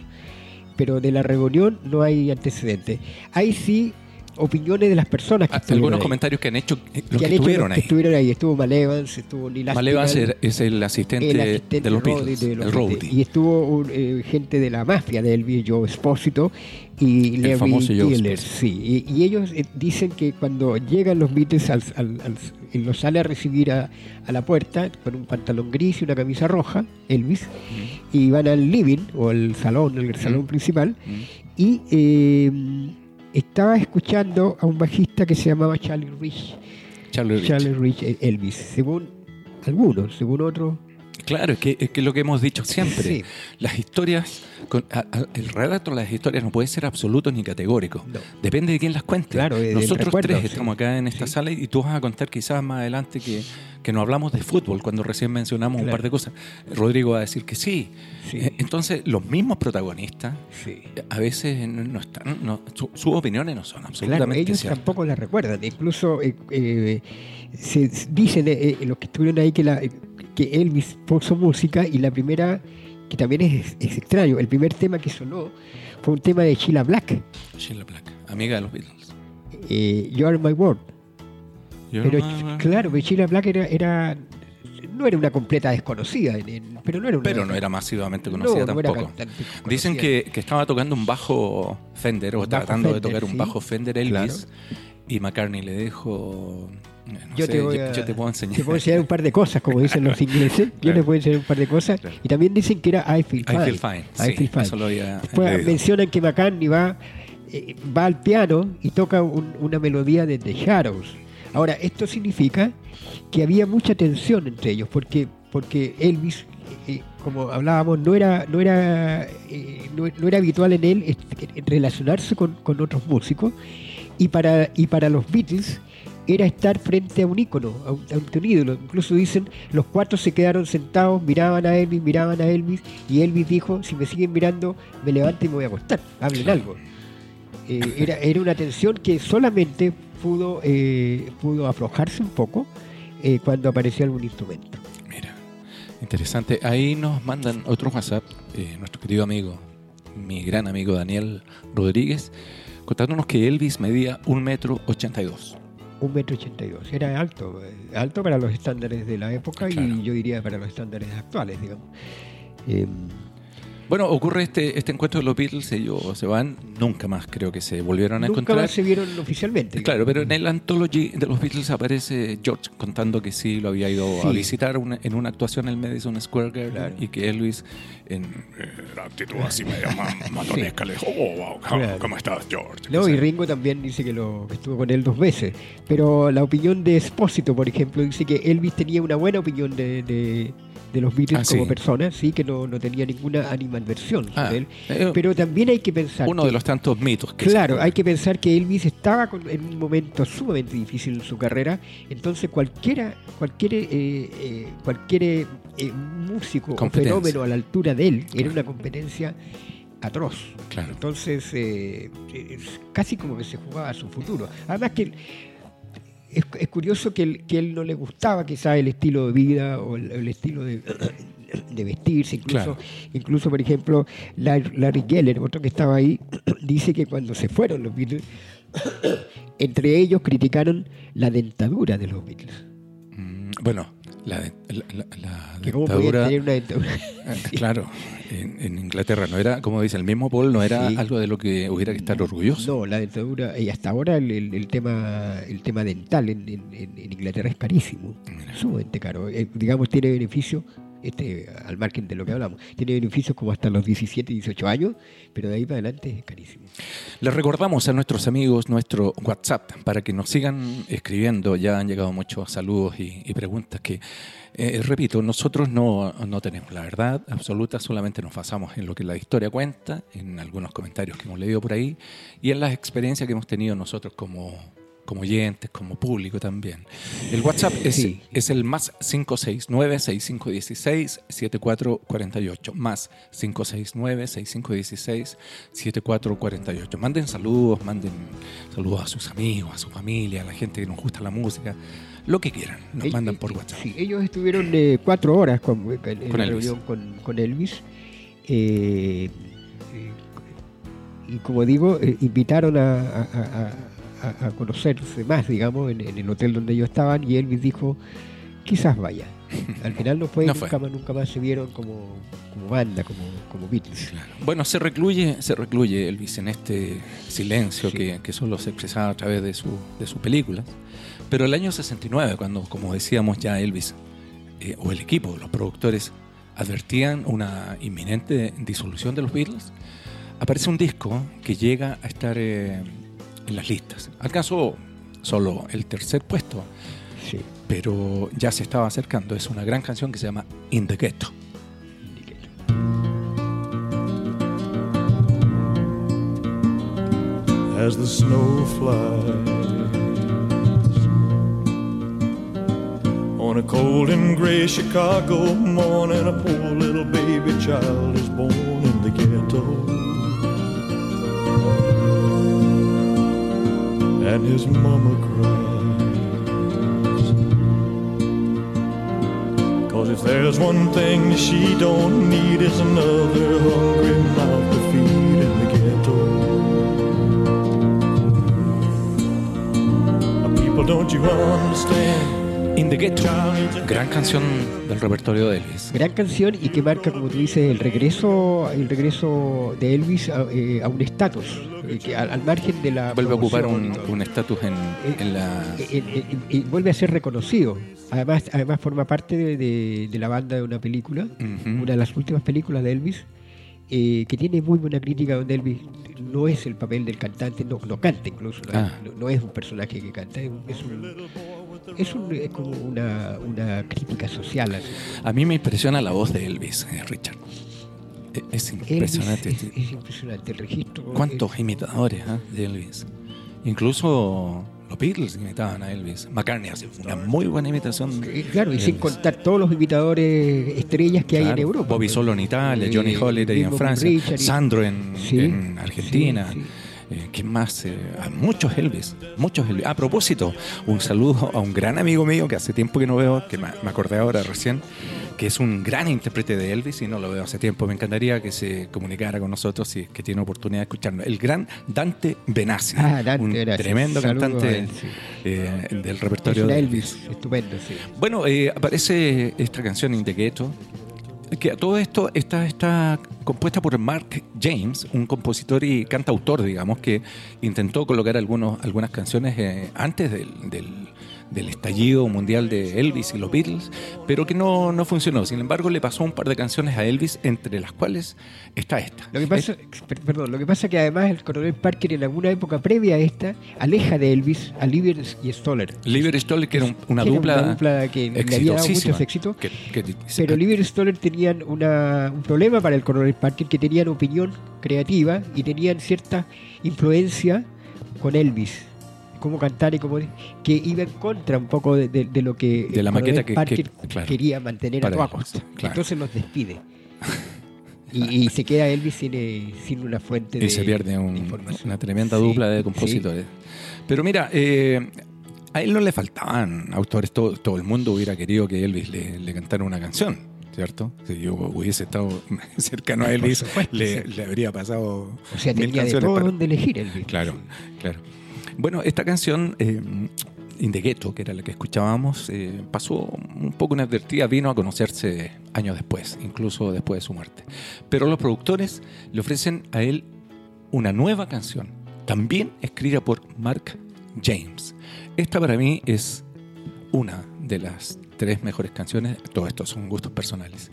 Pero de la reunión no hay antecedentes. Hay sí opiniones de las personas que Ah, estuvieron Algunos ahí. comentarios que han hecho eh, los que, han hecho estuvieron que ahí. estuvieron ahí. Estuvo Mal Evans, estuvo Neil Mal Evans es el asistente, el asistente de los Beatles, de los el. Y estuvo un, eh, gente de la mafia de Elvis, Joe Espósito y Larry Giller. Esposito. Sí, y, y ellos eh, dicen que cuando llegan los Beatles, al, al- al- él los sale a recibir a, a la puerta con un pantalón gris y una camisa roja, Elvis, y van al living o al salón, el salón Mm. principal, Mm. y eh, estaba escuchando a un bajista que se llamaba Charlie Rich. Charlie Rich. Charlie Rich Elvis, según algunos, según otros. Claro, es que es que lo que hemos dicho siempre. Sí. Las historias, con- a- a- el relato de las historias no puede ser absoluto ni categórico. No. Depende de quién las cuente. Claro, Nosotros recuerdo, tres sí. estamos acá en esta Sí. sala y tú vas a contar quizás más adelante que, que no hablamos de fútbol cuando recién mencionamos un Claro. par de cosas. Rodrigo va a decir que sí. Eh, Entonces, los mismos protagonistas a veces no, están, no- su- sus opiniones no son Claro, absolutamente ellos ciertas. tampoco la recuerdan. Incluso eh, eh, se dicen eh, los que estuvieron ahí que, la, que Elvis puso música y la primera, que también es, es extraño, el primer tema que sonó fue un tema de Sheila Black, Sheila Black, amiga de los Beatles. eh, You Are My World. Pero claro, pero Sheila Black era, era no era una completa desconocida, pero no era una, pero no era masivamente conocida no, no era tampoco. Dicen que, que estaba tocando un bajo Fender, o Bajo tratando de tocar un bajo Fender Elvis, Claro. y McCartney le dijo, no yo, sé, te voy yo- a, yo te puedo enseñar. te puedo enseñar un par de cosas, como dicen los [LAUGHS] ingleses. Yo Claro. les puedo enseñar un par de cosas. Claro. Y también dicen que era I Feel I Fine. feel fine. I Feel Fine. Había Después mencionan que McCartney va, eh, va al piano y toca un- una melodía de The Shadows. Ahora, esto significa que había mucha tensión entre ellos, porque, porque Elvis, eh, como hablábamos, no era, no era, eh, no, no era habitual en él relacionarse con, con otros músicos, y para, y para los Beatles era estar frente a un ícono, a un, a un ídolo. Incluso dicen, los cuatro se quedaron sentados, miraban a Elvis, miraban a Elvis, y Elvis dijo, si me siguen mirando, me levanto y me voy a acostar, hablen algo. Eh, era, era una tensión que solamente pudo, eh, pudo aflojarse un poco eh, cuando apareció algún instrumento. Mira, interesante. Ahí nos mandan otro WhatsApp, eh, nuestro querido amigo, mi gran amigo Daniel Rodríguez, contándonos que Elvis medía un metro ochenta y dos. Un metro ochenta y dos. Era alto, eh, alto para los estándares de la época Claro. y yo diría para los estándares actuales, digamos. Eh, Bueno, ocurre este, este encuentro de los Beatles, ellos se van, nunca más creo que se volvieron a Nunca encontrar. más se vieron oficialmente. Claro, pero en el anthology de los Beatles aparece George contando que sí lo había ido a visitar una- en una actuación en el Madison Square Garden y que Elvis en eh, la actitud así medio ma- [LAUGHS] matonesca le dijo, oh, wow, ¿cómo, Claro. cómo estás, George? No, y Ringo también dice que, lo, que estuvo con él dos veces. Pero la opinión de Espósito, por ejemplo, dice que Elvis tenía una buena opinión de, de- de los Beatles Ah, como sí. persona, sí, que no, no tenía ninguna animadversión sobre Ah, él. eh, Pero también hay que pensar. Uno que- de los tantos mitos que Claro, hay que pensar que Elvis estaba con- en un momento sumamente difícil en su carrera, entonces cualquiera, cualquier, eh, eh, cualquier eh, músico o fenómeno a la altura de él era una competencia atroz. Claro. Entonces, es casi como que se jugaba a su futuro. Además que es, es curioso que, él- que él no le gustaba quizás el estilo de vida o el, el estilo de, [CLEARS THROAT] de vestirse. Incluso, Claro. incluso, por ejemplo, Larry, Larry Geller, otro que estaba ahí, [CLEARS THROAT] dice que cuando se fueron los Beatles, [CLEARS THROAT] entre ellos criticaron la dentadura de los Beatles. Mm, Bueno, la, la, la- tener una dentadura. eh, [LAUGHS] Claro, en, en Inglaterra no era, como dice el mismo Paul, no era Sí. algo de lo que hubiera que estar orgulloso. No, la dentadura, y hasta ahora el, el- el tema el tema dental en, en- en- en Inglaterra es carísimo, sumamente caro. Eh, digamos, tiene beneficios, este, al margen de lo que hablamos, tiene beneficios como hasta los 17, 18 años, pero de ahí para adelante es carísimo. Les recordamos a nuestros amigos nuestro WhatsApp para que nos sigan escribiendo. Ya han llegado muchos saludos y, preguntas que, eh, repito, nosotros no, no tenemos la verdad absoluta, solamente nos basamos en lo que la historia cuenta, en algunos comentarios que hemos leído por ahí y en las experiencias que hemos tenido nosotros como, como oyentes, como público también. El WhatsApp es, Sí. es el más 569-6516-7448. Más 569-6516-7448. Manden saludos, manden saludos a sus amigos, a su familia, a la gente que nos gusta la música, lo que quieran. Nos mandan eh, por WhatsApp. Sí, ellos estuvieron eh, cuatro horas con, en Con la Elvis. reunión con, con Elvis. eh, eh, y como digo, eh, invitaron a, a- a- a- a conocerse más, digamos, en, en el hotel donde ellos estaban y Elvis dijo, quizás vaya. [LAUGHS] Al final no fue, No nunca, fue. Más, nunca más se vieron como, como banda, como, como Beatles. Claro. Bueno, se recluye, se recluye Elvis en este silencio Sí. que, que solo se expresaba a través de su, de sus películas. Pero el año 69, cuando, como decíamos ya Elvis, eh, o el equipo, los productores, advertían una inminente disolución de los Beatles, aparece un disco que llega a estar eh, en las listas. Alcanzó solo el tercer puesto, Sí. pero ya se estaba acercando. Es una gran canción que se llama In the Ghetto. as the snow flies. On a cold and gray Chicago morning, a poor little baby child is born in the ghetto. And his mama cries. Cause if there's one thing she don't need, it's another hungry mouth to feed in the ghetto. People, don't you understand? In the Ghetto, gran canción del repertorio de Elvis. Gran canción y que marca, como tú dices, el regreso, el regreso de Elvis a, eh, a un estatus, eh, al, al margen de la Vuelve a ocupar un estatus en, en la... eh, eh, eh, y vuelve a ser reconocido. Además, además forma parte de, de- de la banda de una película, Ujú. una de las últimas películas de Elvis, eh, que tiene muy buena crítica donde Elvis no es el papel del cantante, no, no canta incluso, no, Ah. no- no es un personaje que canta, es, un- es un- es un- es como una, una crítica social. así. A mí me impresiona la voz de Elvis, eh, Richard. E- Es Elvis impresionante. es, es impresionante el registro. ¿Cuántos imitadores ah, de Elvis? Incluso los Beatles imitaban a Elvis. McCartney hace una muy buena imitación. Claro, y sin contar todos los imitadores estrellas que hay en Europa. Bobby Solo en Italia, Johnny Holiday en Francia, Richard Sandro en, Sí, en Argentina. sí, sí. Eh, ¿Quién más? Eh, a muchos Elvis, muchos Elvis. A propósito, un saludo a un gran amigo mío que hace tiempo que no veo, que me, acordé ahora recién, que es un gran intérprete de Elvis y no lo veo hace tiempo. Me encantaría que se comunicara con nosotros si es que tiene oportunidad de escucharnos. El gran Dante Benassi, Ah, Dante un Benassi. tremendo Saludos cantante eh, del Es repertorio un de Elvis, estupendo, sí. bueno, eh, aparece esta canción In the Ghetto. Que todo esto está, está compuesta por Mark James, un compositor y cantautor, digamos, que intentó colocar algunos, algunas canciones eh, antes del, del, del estallido mundial de Elvis y los Beatles, pero que no, no funcionó. Sin embargo, le pasó un par de canciones a Elvis, entre las cuales está esta. Lo que pasa, per- perdón, lo que pasa que además el coronel Parker en alguna época previa a esta aleja de Elvis a Lieber y Stoller. Lieber Stoller, que era un- una, Que era dupla una dupla que le había dado muchos éxitos. que- que- Pero Lieber y Stoller tenían una- un problema para el coronel Parker, que tenían opinión creativa y tenían cierta influencia con Elvis. Cómo cantar y cómo. que iba en contra un poco de, de- de lo que De la maqueta que- Parker que- claro. quería mantener a toda costa. claro. Entonces los despide. [LAUGHS] Y, y se queda Elvis sin, eh, sin una fuente de y se pierde un- una tremenda Sí, dupla de sí. compositores. Pero mira, eh, a él no le faltaban autores, todo, todo el mundo hubiera querido que Elvis le, le cantara una canción, ¿cierto? Si yo hubiese estado [LAUGHS] cercano a Elvis, supuesto, le, sí. le habría pasado O sea, mil tenía de todo para- donde elegir Elvis. Claro, claro. Bueno, esta canción, eh, In the Ghetto, que era la que escuchábamos, eh, pasó un poco inadvertida, vino a conocerse años después, incluso después de su muerte. Pero los productores le ofrecen a él una nueva canción, también escrita por Mark James. Esta para mí es una de las tres mejores canciones, todo esto son gustos personales.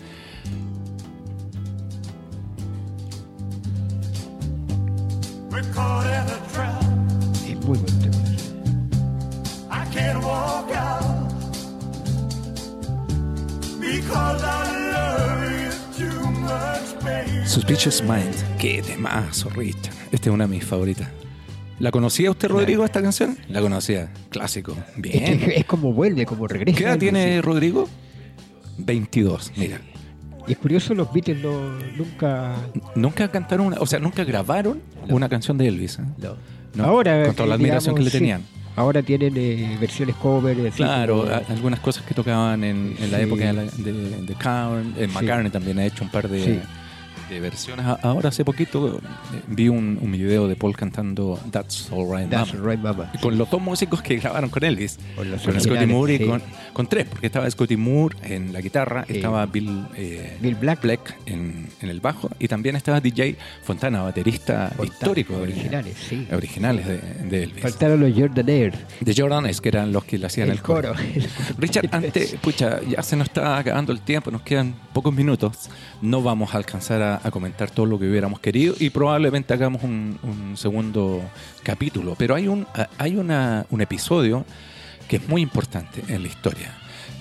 Suspicious Mind, qué temazo, Richard. Esta es una de mis favoritas. ¿La conocía usted, Rodrigo, esta canción? La conocía, clásico. Es, Bien. que es como vuelve, como regresa. ¿Qué edad tiene. Rodrigo? 22, mira. Y es curioso, los Beatles no, nunca. Nunca cantaron, una, o sea, nunca grabaron una canción de Elvis. ¿eh? No, ahora. con toda la eh, admiración que le sí. Ahora tienen eh, versiones cover. así Claro, como- a- algunas cosas que tocaban en, en la época de, de, de eh. McCartney también ha hecho un par de. De versiones. Ahora hace poquito eh, vi un, un video de Paul cantando That's Alright Mama. Right Mama. Con los dos músicos que grabaron con Elvis. Con los Con Scotty Moore y sí. con, con tres, porque estaba Scotty Moore en la guitarra, Sí. estaba Bill, eh, Bill Black. en, en el bajo y también estaba DJ Fontana, baterista Fontana, histórico. de- originales, sí. Originales de, de Elvis. Faltaron los Jordan De Jordanes, que eran los que le hacían el, [LAUGHS] el coro. Richard, antes, pucha, ya se nos está acabando el tiempo, nos quedan pocos minutos. No vamos a alcanzar a, a comentar todo lo que hubiéramos querido y probablemente hagamos un, un segundo capítulo. Pero hay un, hay una, un episodio que es muy importante en la historia,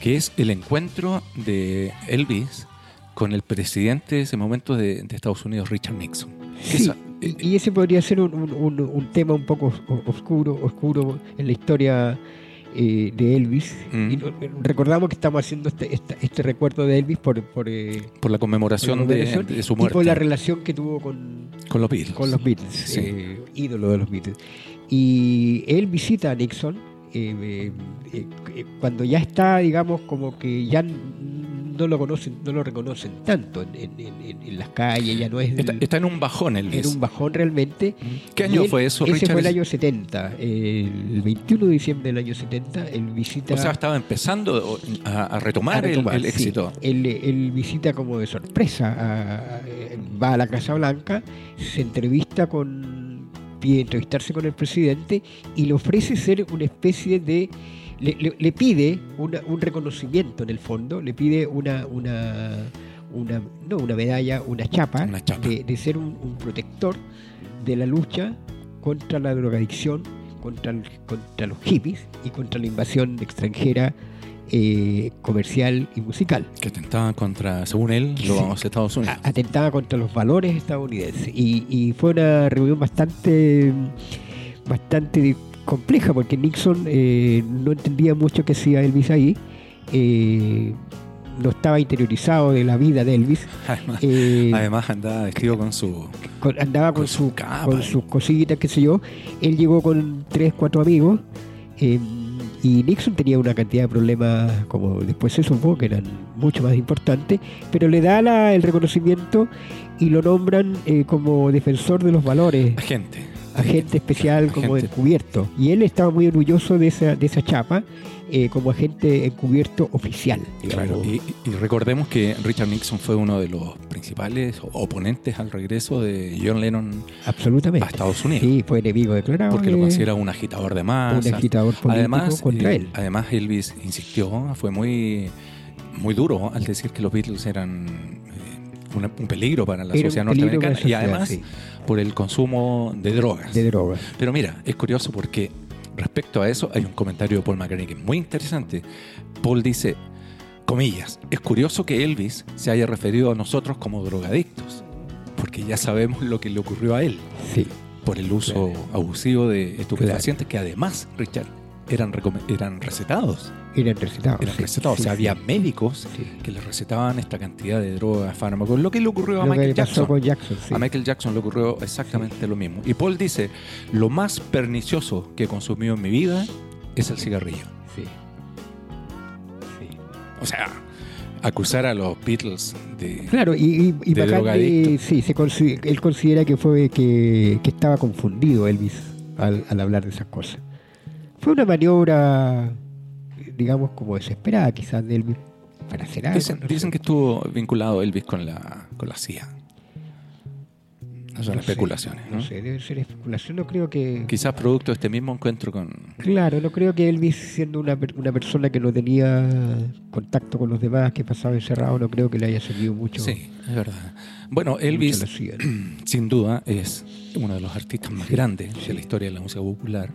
que es el encuentro de Elvis con el presidente de ese momento de, de Estados Unidos, Richard Nixon. Sí, esa- y, y ese podría ser un, un- un- tema un poco os- oscuro, oscuro en la historia eh, de Elvis. Mm. Y recordamos que estamos haciendo este, este recuerdo de Elvis por, por, eh, por la conmemoración, por la de- conmemoración de, su y muerte por la relación que tuvo con, con los Beatles. con los Beatles, Sí. eh, ídolo de los Beatles. Y él visita a Nixon cuando ya está, digamos, como que ya no lo conocen, no lo reconocen tanto en, en- en- en las calles, ya no es Está, está en un bajón Elvis. era un bajón realmente. ¿Qué Y año él- fue eso, Ese Richard? fue el año 70. El 21 de diciembre del año 70, él visita. O sea, estaba empezando a, a retomar, a retomar, el, el sí. éxito. Él, él visita como de sorpresa, a- va a la Casa Blanca, se entrevista con, pide entrevistarse con el presidente y le ofrece ser una especie de, le, le- le pide una- un reconocimiento en el fondo, le pide una, una, una no una medalla, una chapa, Una chapa. De, de ser un, un protector de la lucha contra la drogadicción, contra, el- contra los hippies y contra la invasión extranjera eh, comercial y musical. Que atentaban contra, según él, Sí. los Estados Unidos. Atentaba contra los valores estadounidenses. Y, y fue una reunión bastante, bastante compleja porque Nixon eh, no entendía mucho qué hacía Elvis ahí. eh, no estaba interiorizado de la vida de Elvis. [LAUGHS] Además, eh, además andaba vestido con su... con- andaba con, con su capa, con sus cositas, qué sé yo. Él llegó con tres, cuatro amigos. eh, y Nixon tenía una cantidad de problemas, como después se supo, que eran mucho más importantes, pero le da la- el reconocimiento y lo nombran eh, como defensor de los valores. Agente. Agente especial como encubierto. Y él estaba muy orgulloso de esa, de esa chapa eh, como agente encubierto oficial. Claro, y, y recordemos que Richard Nixon fue uno de los principales oponentes al regreso de John Lennon Absolutamente. a Estados Unidos. Sí, fue enemigo declarado. porque lo de- considera un agitador de masas. un agitador político además, contra eh, él. además Elvis insistió, fue muy, muy duro al decir que los Beatles eran eh, un peligro para la Era sociedad norteamericana la y además sí. Por el consumo de drogas. de drogas. Pero mira, es curioso porque respecto a eso hay un comentario de Paul McCartney que es muy interesante. Paul dice, comillas, es curioso que Elvis se haya referido a nosotros como drogadictos, porque ya sabemos lo que le ocurrió a él Sí. por el uso abusivo de estupefacientes que además, Richard, eran, eran recetados. Eran recetados. Eran recetados. sí, o sea, sí. había médicos que le recetaban esta cantidad de drogas, fármacos, lo que le ocurrió a Lo Michael Jackson. A Michael Jackson le ocurrió exactamente lo mismo. Y Paul dice, lo más pernicioso que he consumido en mi vida es el cigarrillo. Sí. O sea, acusar a los Beatles de... Claro, y, y, y De McCartney, drogadicto. sí, se consi- él considera que fue que, que estaba confundido Elvis al, al hablar de esas cosas. Fue una maniobra, digamos, como desesperada quizás de Elvis para hacer algo. Dicen, que estuvo vinculado Elvis con la, con la CIA. Son No sé, especulaciones, ¿no? No sé, debe ser especulación. No creo que. Quizás producto de este mismo encuentro con... Claro, no creo que Elvis, siendo una, una persona que no tenía contacto con los demás, que pasaba encerrado, no creo que le haya servido mucho. Sí, es verdad. Bueno, Elvis, [CLEARS THROAT] sin duda, es uno de los artistas más grandes de la historia de la música popular.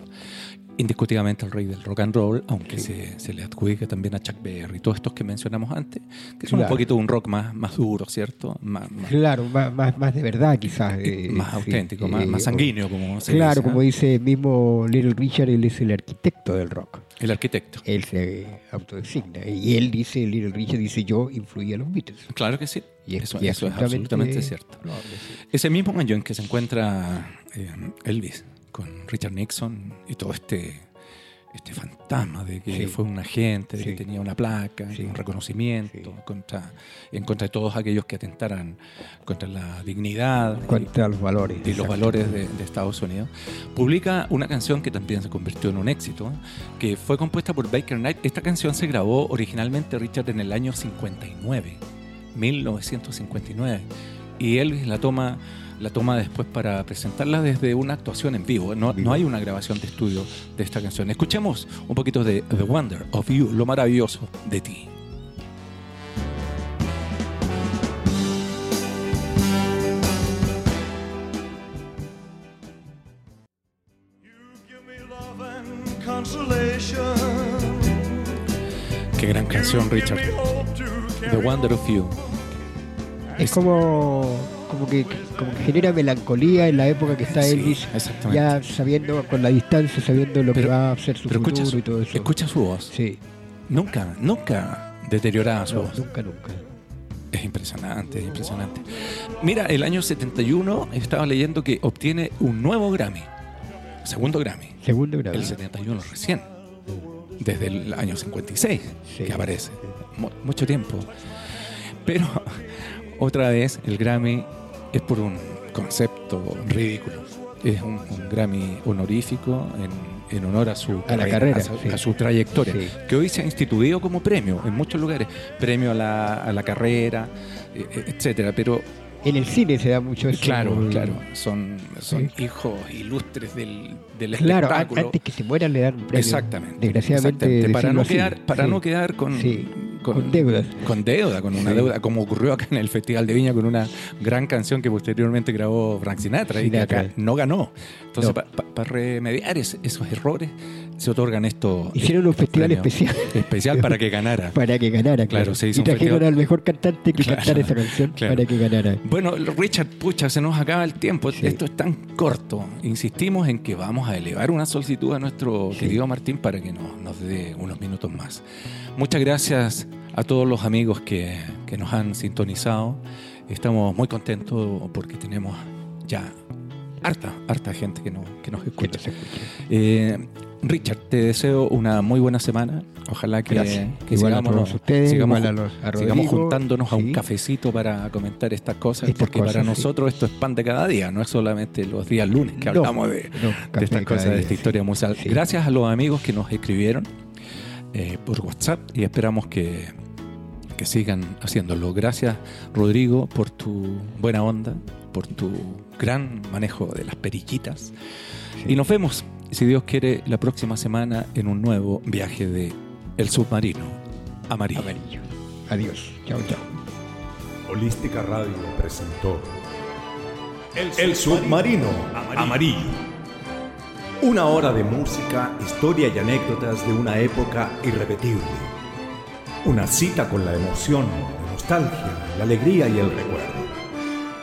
Indiscutiblemente el rey del rock and roll, aunque se, se le adjudica también a Chuck Berry, todos estos que mencionamos antes, que son un Claro. poquito un rock más, más duro, ¿cierto? Más, más, Claro, más, más, de verdad quizás. eh, más sí, auténtico, eh, más, sanguíneo, como se Claro, dice, como dice el mismo Little Richard, él es el arquitecto del rock. El arquitecto. Él se autodesigna. Y él dice, Little Richard dice, yo influí a los Beatles. Claro que sí. Y es- eso, y eso es absolutamente cierto. probable, sí. Ese mismo año en que se encuentra eh, Elvis con Richard Nixon y todo este, este fantasma de que Sí. fue un agente, de Sí. que tenía una placa, Sí. un reconocimiento contra, en contra de todos aquellos que atentaran contra la dignidad y- Contra los valores. y los valores de, de Estados Unidos, publica una canción que también se convirtió en un éxito, que fue compuesta por Baker Knight. Esta canción se grabó originalmente, Richard, en el año 59, 1959, y Elvis la toma, la toma después para presentarla desde una actuación en vivo. No, no hay una grabación de estudio de esta canción. Escuchemos un poquito de The Wonder of You, lo maravilloso de ti. Qué gran canción, Richard. The Wonder of You. Es como, como, que, como que genera melancolía en la época que está Sí, Elvis, ya sabiendo, con la distancia, sabiendo lo Pero- que va a ser su futuro escucha su, y todo eso. escucha su voz. Sí, Nunca, nunca deteriorada su no, voz. nunca, nunca. Es impresionante, es impresionante. Mira, el año 71 estaba leyendo que obtiene un nuevo Grammy. Segundo Grammy. Segundo grado. El 71 recién. Desde el año 56 Sí. que aparece. Mu- mucho tiempo. Pero [LAUGHS] otra vez el Grammy es por un concepto ridículo. Es un, un Grammy honorífico en, en honor a su A la carrera, a su, sí. a su trayectoria, Sí. que hoy se ha instituido como premio en muchos lugares. Premio a la, a la carrera, eh, eh, etcétera. Pero En el cine se da mucho eso. claro, como- claro, son, son Sí. hijos ilustres del, del Claro, an- espectáculo. antes que se mueran le dan un premio. Exactamente. Desgraciadamente. exactamente. Para, no así. quedar, para Sí. no quedar con, Sí, con deudas. Con deuda, con una deuda, como ocurrió acá en el Festival de Viña con una gran canción que posteriormente grabó Frank Sinatra, y que acá no ganó. Entonces, No. para remediar es- esos errores, se otorgan estos. Hicieron un festival premios especial Especial para que ganara. [LAUGHS] para que ganara. Claro, Claro, se hizo y trajeron festival- al mejor cantante que Claro, cantara esa canción claro. para que ganara. Bueno, Richard, pucha, se nos acaba el tiempo. Sí. Esto es tan corto. Insistimos en que vamos a elevar una solicitud a nuestro Sí. querido Martín para que nos, nos dé unos minutos más. Muchas gracias a todos los amigos que, que nos han sintonizado. Estamos muy contentos porque tenemos ya harta, harta gente que, no, que nos escucha. Eh, Richard, te deseo una muy buena semana. Ojalá que, sigamos, ustedes, sigamos, igual a los- a sigamos juntándonos a un cafecito para comentar estas cosas, Estas porque cosas, para sí. nosotros esto es pan de cada día, no es solamente los días lunes que No, hablamos de, no, de café estas cosas, de esta sí. historia musical. Gracias a los amigos que nos escribieron eh, por WhatsApp y esperamos que, que sigan haciéndolo. Gracias, Rodrigo, por tu buena onda, por tu gran manejo de las perillitas. Y nos vemos, si Dios quiere, la próxima semana en un nuevo viaje de El Submarino Amarillo. Amarillo. Adiós. Chao, chao. Holística Radio presentó El, Submarino Amarillo. Una hora de música, historia y anécdotas de una época irrepetible. Una cita con la emoción, la nostalgia, la alegría y el recuerdo.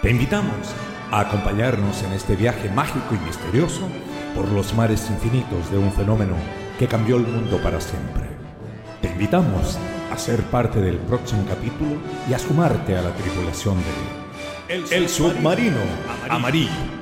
Te invitamos a acompañarnos en este viaje mágico y misterioso por los mares infinitos de un fenómeno que cambió el mundo para siempre. Te invitamos a ser parte del próximo capítulo y a sumarte a la tripulación de El, Submarino Amarillo.